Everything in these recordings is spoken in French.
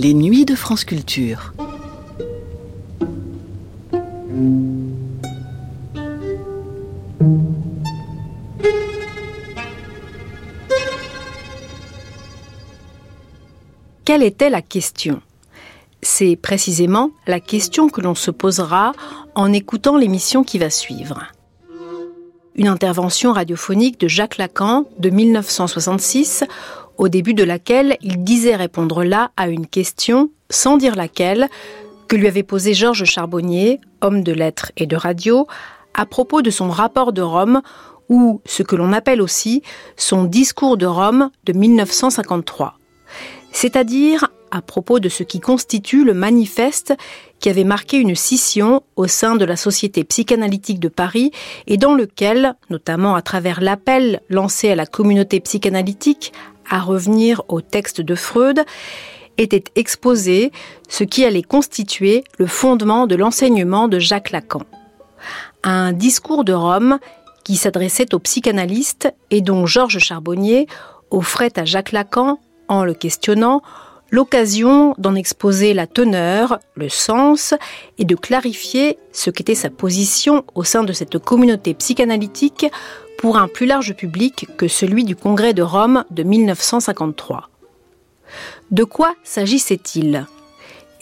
Les nuits de France Culture. Quelle était la question? C'est précisément la question que l'on se posera en écoutant l'émission qui va suivre. Une intervention radiophonique de Jacques Lacan de 1966 au début de laquelle il disait répondre là à une question, sans dire laquelle, que lui avait posée Georges Charbonnier, homme de lettres et de radio, à propos de son rapport de Rome, ou ce que l'on appelle aussi son discours de Rome de 1953. C'est-à-dire à propos de ce qui constitue le manifeste qui avait marqué une scission au sein de la Société psychanalytique de Paris et dans lequel, notamment à travers l'appel lancé à la communauté psychanalytique à revenir au texte de Freud, était exposé ce qui allait constituer le fondement de l'enseignement de Jacques Lacan. Un discours de Rome qui s'adressait aux psychanalystes et dont Georges Charbonnier offrait à Jacques Lacan, en le questionnant, l'occasion d'en exposer la teneur, le sens et de clarifier ce qu'était sa position au sein de cette communauté psychanalytique pour un plus large public que celui du Congrès de Rome de 1953. De quoi s'agissait-il?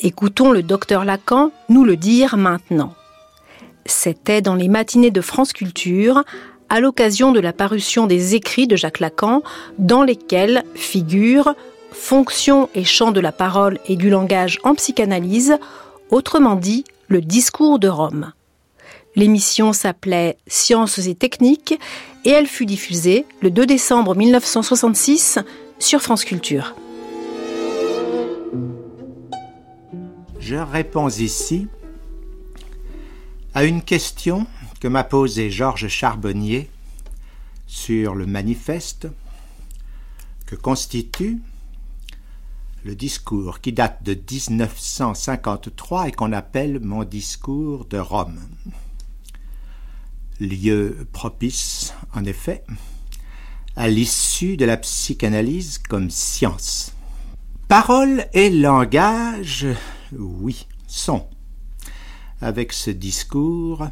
Écoutons le docteur Lacan nous le dire maintenant. C'était dans les matinées de France Culture, à l'occasion de la parution des écrits de Jacques Lacan, dans lesquels figurent fonction et champ de la parole et du langage en psychanalyse, autrement dit le discours de Rome. L'émission s'appelait Sciences et techniques et elle fut diffusée le 2 décembre 1966 sur France Culture. Je réponds ici à une question que m'a posée Georges Charbonnier sur le manifeste que constitue le discours qui date de 1953 et qu'on appelle mon discours de Rome lieu propice, en effet, à l'issue de la psychanalyse comme science. Parole et langage, oui, sont, avec ce discours,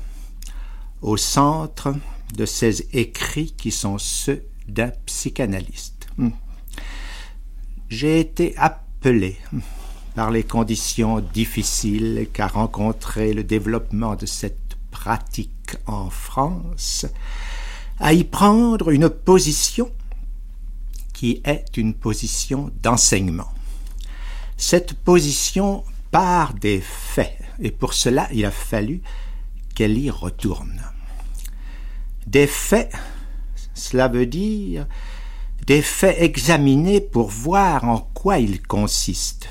au centre de ces écrits qui sont ceux d'un psychanalyste. J'ai été appelé par les conditions difficiles qu'a rencontré le développement de cette pratique en France, à y prendre une position qui est une position d'enseignement. Cette position part des faits, et pour cela il a fallu qu'elle y retourne. Des faits, cela veut dire des faits examinés pour voir en quoi ils consistent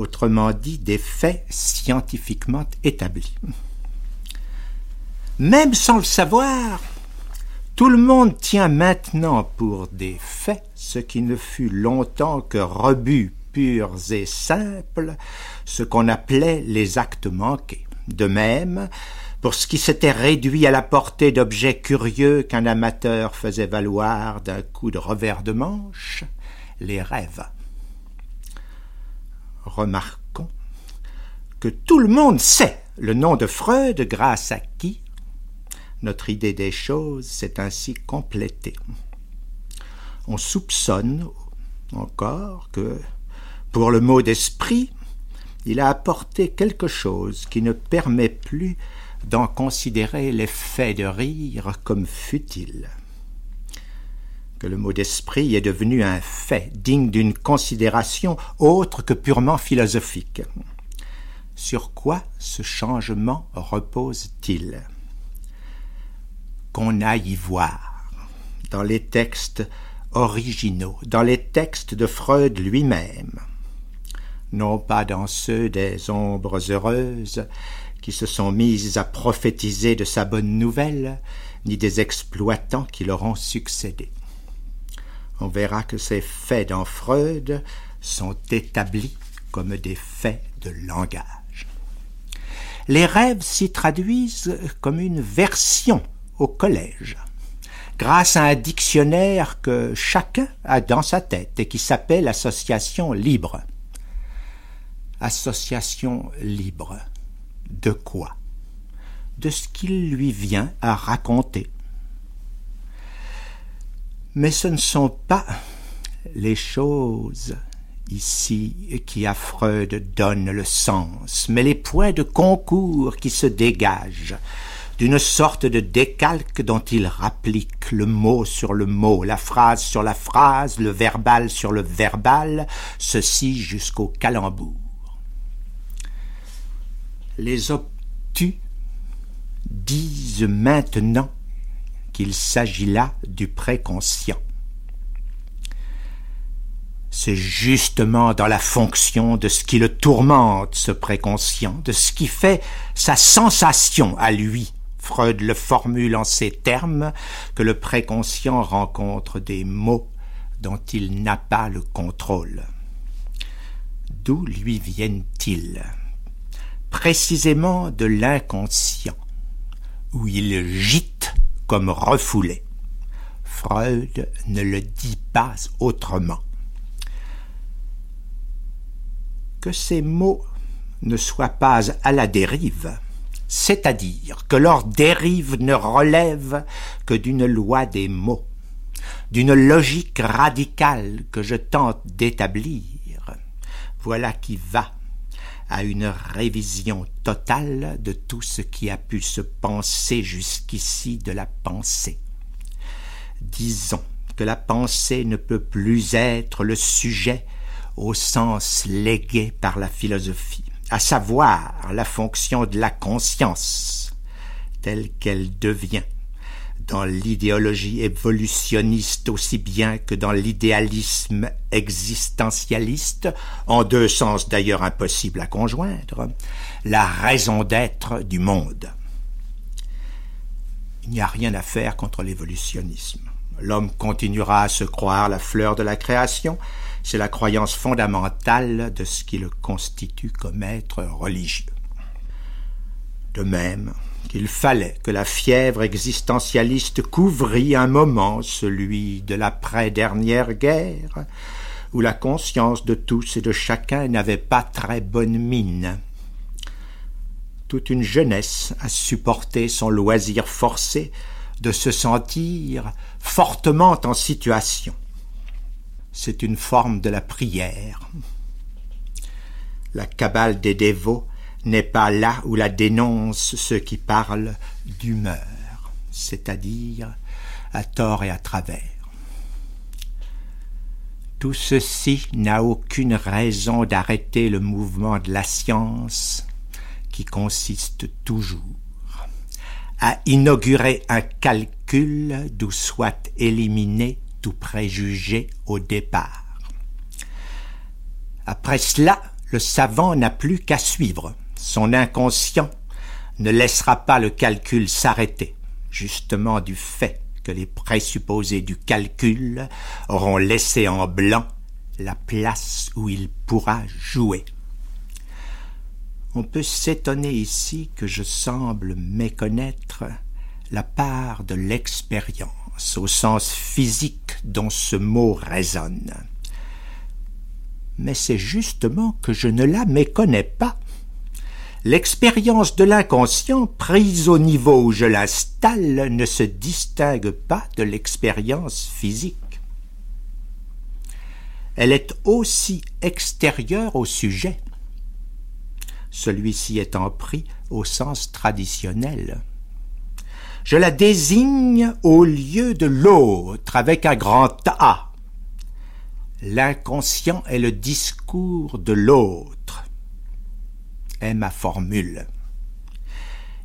autrement dit des faits scientifiquement établis. Même sans le savoir, tout le monde tient maintenant pour des faits ce qui ne fut longtemps que rebuts purs et simples, ce qu'on appelait les actes manqués. De même, pour ce qui s'était réduit à la portée d'objets curieux qu'un amateur faisait valoir d'un coup de revers de manche, les rêves remarquons que tout le monde sait le nom de Freud grâce à qui? Notre idée des choses s'est ainsi complétée. On soupçonne encore que, pour le mot d'esprit, il a apporté quelque chose qui ne permet plus d'en considérer l'effet de rire comme futile que le mot d'esprit est devenu un fait digne d'une considération autre que purement philosophique. Sur quoi ce changement repose-t-il? Qu'on aille y voir dans les textes originaux, dans les textes de Freud lui-même, non pas dans ceux des ombres heureuses qui se sont mises à prophétiser de sa bonne nouvelle, ni des exploitants qui leur ont succédé on verra que ces faits dans Freud sont établis comme des faits de langage. Les rêves s'y traduisent comme une version au collège, grâce à un dictionnaire que chacun a dans sa tête et qui s'appelle Association libre. Association libre. De quoi? De ce qu'il lui vient à raconter. Mais ce ne sont pas les choses ici qui à Freud donnent le sens, mais les points de concours qui se dégagent d'une sorte de décalque dont il rapplique le mot sur le mot, la phrase sur la phrase, le verbal sur le verbal, ceci jusqu'au calembour. Les obtus disent maintenant qu'il s'agit là du préconscient. C'est justement dans la fonction de ce qui le tourmente, ce préconscient, de ce qui fait sa sensation à lui, Freud le formule en ces termes, que le préconscient rencontre des mots dont il n'a pas le contrôle. D'où lui viennent-ils? Précisément de l'inconscient, où il gîte comme refoulé. Freud ne le dit pas autrement. Que ces mots ne soient pas à la dérive, c'est-à-dire que leur dérive ne relève que d'une loi des mots, d'une logique radicale que je tente d'établir, voilà qui va à une révision totale de tout ce qui a pu se penser jusqu'ici de la pensée. Disons que la pensée ne peut plus être le sujet au sens légué par la philosophie à savoir la fonction de la conscience telle qu'elle devient dans l'idéologie évolutionniste aussi bien que dans l'idéalisme existentialiste, en deux sens d'ailleurs impossibles à conjoindre, la raison d'être du monde. Il n'y a rien à faire contre l'évolutionnisme. L'homme continuera à se croire la fleur de la création, c'est la croyance fondamentale de ce qui le constitue comme être religieux. De même qu'il fallait que la fièvre existentialiste couvrît un moment celui de l'après-dernière guerre, où la conscience de tous et de chacun n'avait pas très bonne mine. Toute une jeunesse a supporté son loisir forcé de se sentir fortement en situation c'est une forme de la prière. La cabale des dévots n'est pas là où la dénoncent ceux qui parlent d'humeur, c'est-à-dire à tort et à travers. Tout ceci n'a aucune raison d'arrêter le mouvement de la science qui consiste toujours à inaugurer un calcul d'où soit éliminé tout préjugé au départ. Après cela, le savant n'a plus qu'à suivre. Son inconscient ne laissera pas le calcul s'arrêter, justement du fait que les présupposés du calcul auront laissé en blanc la place où il pourra jouer. On peut s'étonner ici que je semble méconnaître la part de l'expérience au sens physique dont ce mot résonne. Mais c'est justement que je ne la méconnais pas. L'expérience de l'inconscient, prise au niveau où je l'installe, ne se distingue pas de l'expérience physique. Elle est aussi extérieure au sujet, celui-ci étant pris au sens traditionnel je la désigne au lieu de l'autre avec un grand A. L'inconscient est le discours de l'autre, est ma formule.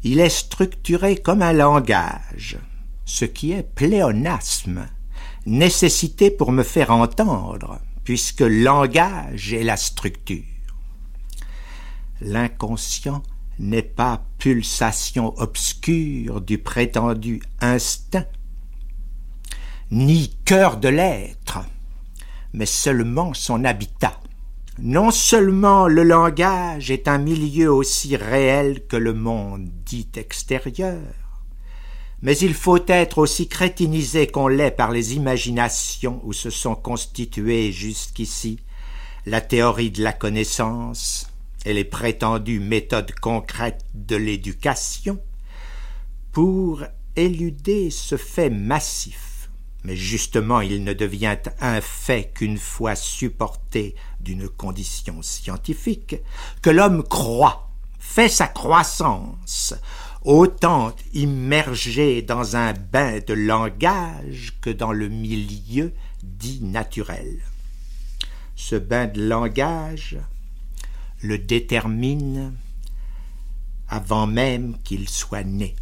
Il est structuré comme un langage, ce qui est pléonasme, nécessité pour me faire entendre, puisque langage est la structure. L'inconscient n'est pas pulsation obscure du prétendu instinct, ni cœur de l'être, mais seulement son habitat. Non seulement le langage est un milieu aussi réel que le monde dit extérieur, mais il faut être aussi crétinisé qu'on l'est par les imaginations où se sont constituées jusqu'ici la théorie de la connaissance et les prétendues méthodes concrètes de l'éducation pour éluder ce fait massif. Mais justement, il ne devient un fait qu'une fois supporté d'une condition scientifique, que l'homme croit, fait sa croissance, autant immergé dans un bain de langage que dans le milieu dit naturel ce bain de langage le détermine avant même qu'il soit né.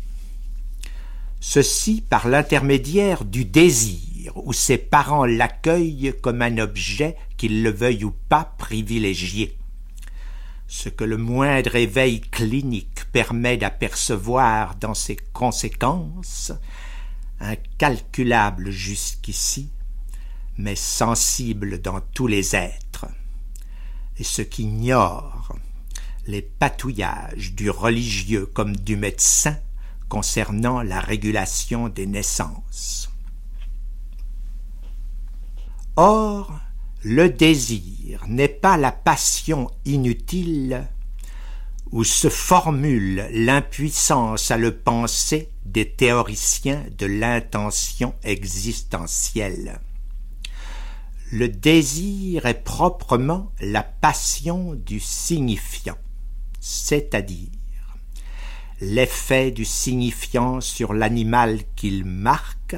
Ceci par l'intermédiaire du désir, où ses parents l'accueillent comme un objet, qu'ils le veuillent ou pas privilégié. Ce que le moindre éveil clinique permet d'apercevoir dans ses conséquences, incalculable jusqu'ici, mais sensible dans tous les êtres, et ce qu'ignore les patouillages du religieux comme du médecin concernant la régulation des naissances. Or, le désir n'est pas la passion inutile où se formule l'impuissance à le penser des théoriciens de l'intention existentielle. Le désir est proprement la passion du signifiant, c'est-à-dire l'effet du signifiant sur l'animal qu'il marque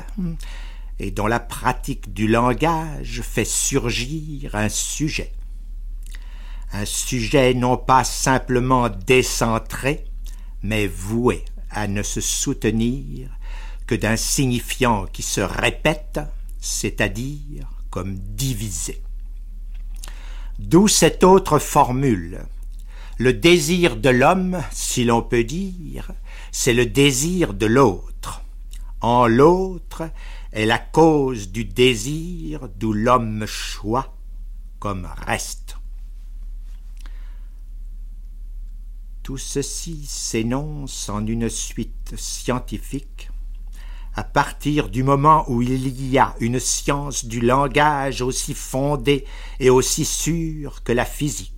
et dont la pratique du langage fait surgir un sujet. Un sujet non pas simplement décentré, mais voué à ne se soutenir que d'un signifiant qui se répète, c'est-à-dire comme divisé. D'où cette autre formule. Le désir de l'homme, si l'on peut dire, c'est le désir de l'autre. En l'autre est la cause du désir d'où l'homme choix comme reste. Tout ceci s'énonce en une suite scientifique à partir du moment où il y a une science du langage aussi fondée et aussi sûre que la physique,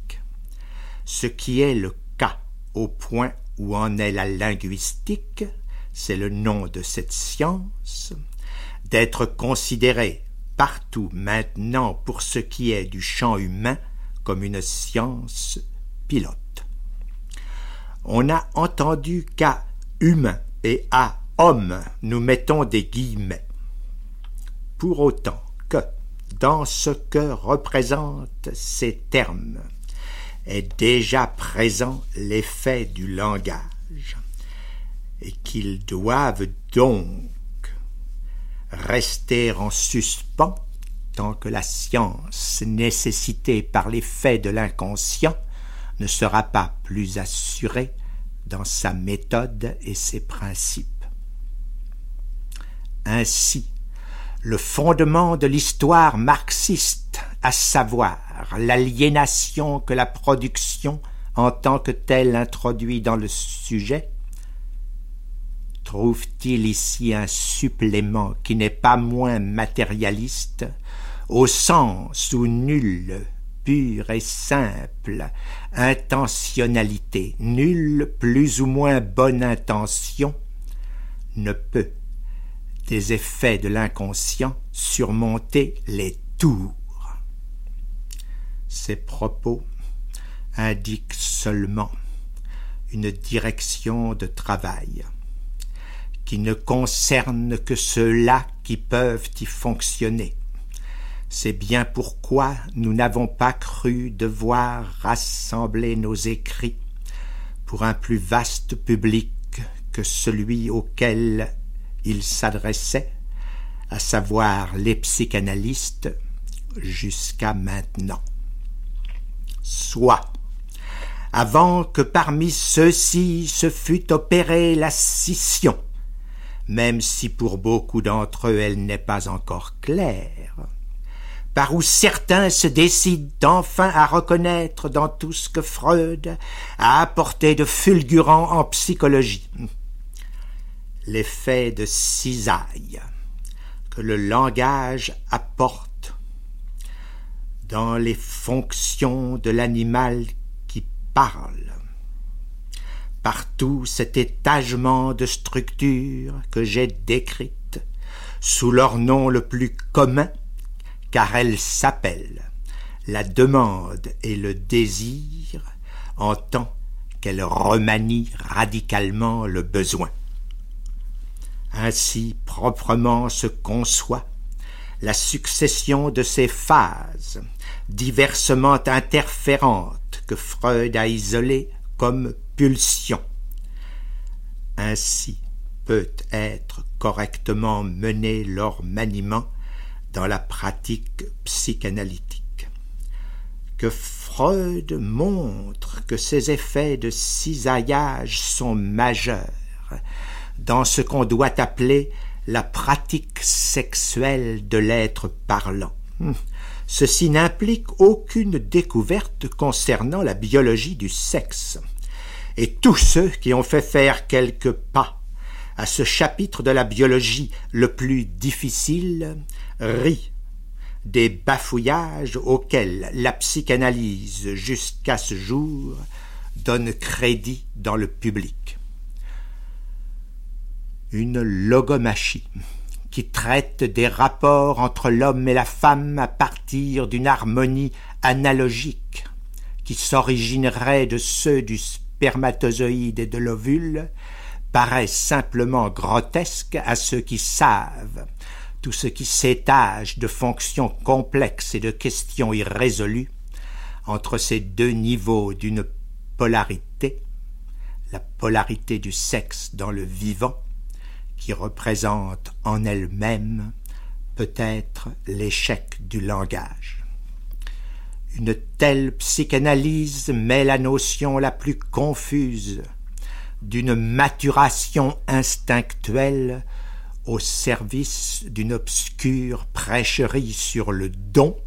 ce qui est le cas au point où en est la linguistique, c'est le nom de cette science, d'être considérée partout maintenant pour ce qui est du champ humain comme une science pilote. On a entendu qu'à humain et à homme, nous mettons des guillemets. Pour autant que, dans ce que représentent ces termes, est déjà présent l'effet du langage, et qu'ils doivent donc rester en suspens tant que la science nécessitée par l'effet de l'inconscient ne sera pas plus assurée dans sa méthode et ses principes. Ainsi, le fondement de l'histoire marxiste, à savoir l'aliénation que la production en tant que telle introduit dans le sujet, trouve-t-il ici un supplément qui n'est pas moins matérialiste, au sens où nulle, pure et simple intentionnalité, nulle plus ou moins bonne intention ne peut des effets de l'inconscient surmonter les tours. Ces propos indiquent seulement une direction de travail qui ne concerne que ceux-là qui peuvent y fonctionner. C'est bien pourquoi nous n'avons pas cru devoir rassembler nos écrits pour un plus vaste public que celui auquel il s'adressait, à savoir les psychanalystes, jusqu'à maintenant. Soit, avant que parmi ceux-ci se fût opérée la scission, même si pour beaucoup d'entre eux elle n'est pas encore claire, par où certains se décident enfin à reconnaître dans tout ce que Freud a apporté de fulgurant en psychologie, l'effet de cisaille que le langage apporte dans les fonctions de l'animal qui parle. Partout cet étagement de structures que j'ai décrites sous leur nom le plus commun, car elles s'appellent la demande et le désir en tant qu'elles remanient radicalement le besoin. Ainsi proprement se conçoit la succession de ces phases, diversement interférentes, que Freud a isolées comme pulsions. Ainsi peut être correctement mené leur maniement dans la pratique psychanalytique. Que Freud montre que ces effets de cisaillage sont majeurs dans ce qu'on doit appeler la pratique sexuelle de l'être parlant. Hmm. Ceci n'implique aucune découverte concernant la biologie du sexe. Et tous ceux qui ont fait faire quelques pas à ce chapitre de la biologie le plus difficile rient des bafouillages auxquels la psychanalyse jusqu'à ce jour donne crédit dans le public une logomachie qui traite des rapports entre l'homme et la femme à partir d'une harmonie analogique qui s'originerait de ceux du spermatozoïde et de l'ovule paraît simplement grotesque à ceux qui savent. Tout ce qui s'étage de fonctions complexes et de questions irrésolues entre ces deux niveaux d'une polarité, la polarité du sexe dans le vivant représente en elle-même peut-être l'échec du langage. Une telle psychanalyse met la notion la plus confuse d'une maturation instinctuelle au service d'une obscure prêcherie sur le don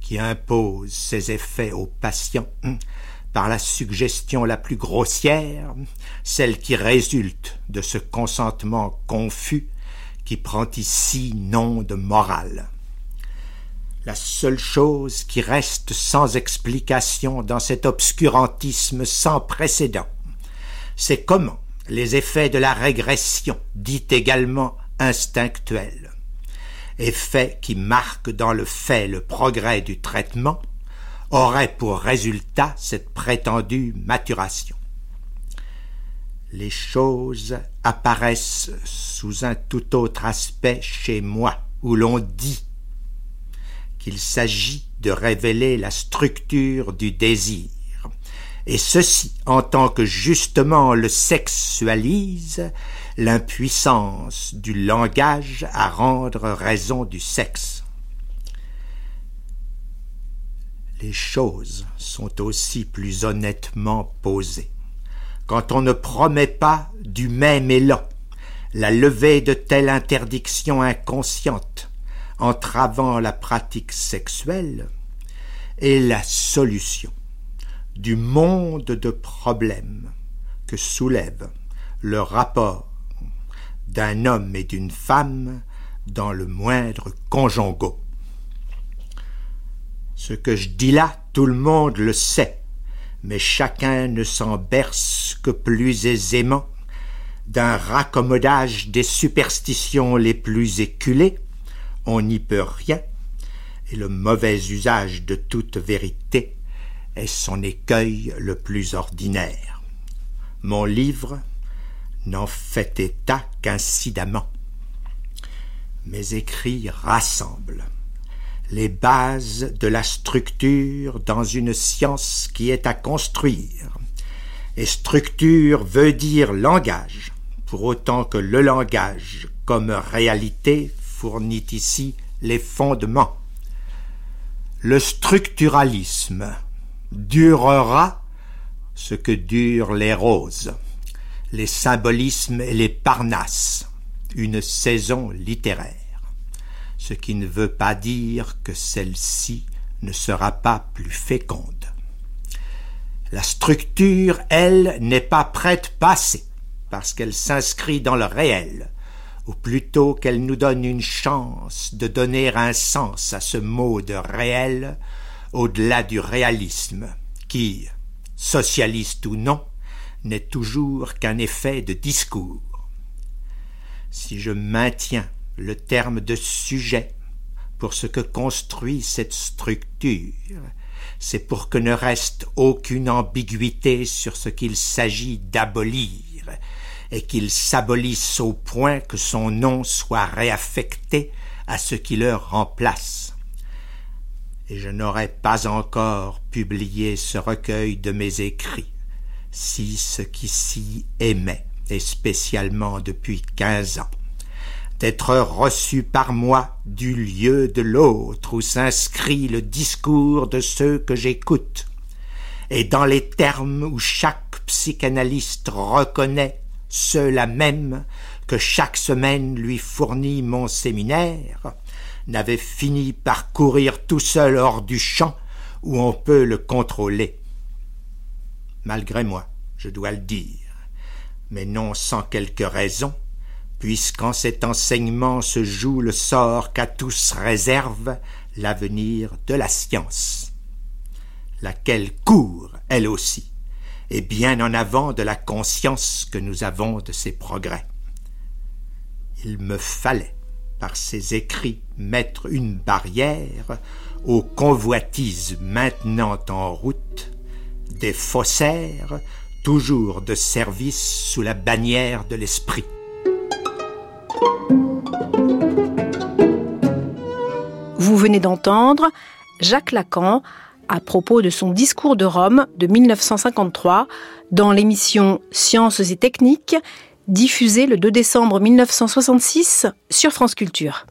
qui impose ses effets aux patients par la suggestion la plus grossière, celle qui résulte de ce consentement confus qui prend ici nom de morale. La seule chose qui reste sans explication dans cet obscurantisme sans précédent, c'est comment les effets de la régression, dite également instinctuelle, effets qui marquent dans le fait le progrès du traitement, aurait pour résultat cette prétendue maturation. Les choses apparaissent sous un tout autre aspect chez moi, où l'on dit qu'il s'agit de révéler la structure du désir, et ceci en tant que justement le sexualise l'impuissance du langage à rendre raison du sexe. Les choses sont aussi plus honnêtement posées. Quand on ne promet pas du même élan la levée de telles interdictions inconscientes entravant la pratique sexuelle est la solution du monde de problèmes que soulève le rapport d'un homme et d'une femme dans le moindre conjongo. Ce que je dis là, tout le monde le sait, mais chacun ne s'en berce que plus aisément d'un raccommodage des superstitions les plus éculées, on n'y peut rien, et le mauvais usage de toute vérité est son écueil le plus ordinaire. Mon livre n'en fait état qu'incidemment. Mes écrits rassemblent les bases de la structure dans une science qui est à construire. Et structure veut dire langage, pour autant que le langage, comme réalité, fournit ici les fondements. Le structuralisme durera ce que durent les roses, les symbolismes et les parnasses, une saison littéraire ce qui ne veut pas dire que celle-ci ne sera pas plus féconde. La structure, elle, n'est pas prête passée, parce qu'elle s'inscrit dans le réel, ou plutôt qu'elle nous donne une chance de donner un sens à ce mot de réel au-delà du réalisme, qui, socialiste ou non, n'est toujours qu'un effet de discours. Si je maintiens le terme de sujet pour ce que construit cette structure, c'est pour que ne reste aucune ambiguïté sur ce qu'il s'agit d'abolir, et qu'il s'abolisse au point que son nom soit réaffecté à ce qui le remplace. Et je n'aurais pas encore publié ce recueil de mes écrits, si ce qui s'y aimait, et spécialement depuis quinze ans, d'être reçu par moi du lieu de l'autre où s'inscrit le discours de ceux que j'écoute, et dans les termes où chaque psychanalyste reconnaît ceux-là même que chaque semaine lui fournit mon séminaire, n'avait fini par courir tout seul hors du champ où on peut le contrôler. Malgré moi, je dois le dire, mais non sans quelque raison, puisqu'en cet enseignement se joue le sort qu'à tous réserve l'avenir de la science, laquelle court, elle aussi, et bien en avant de la conscience que nous avons de ses progrès. Il me fallait, par ces écrits, mettre une barrière aux convoitises maintenant en route, des faussaires, toujours de service sous la bannière de l'esprit. Vous venez d'entendre Jacques Lacan à propos de son discours de Rome de 1953 dans l'émission Sciences et techniques diffusée le 2 décembre 1966 sur France Culture.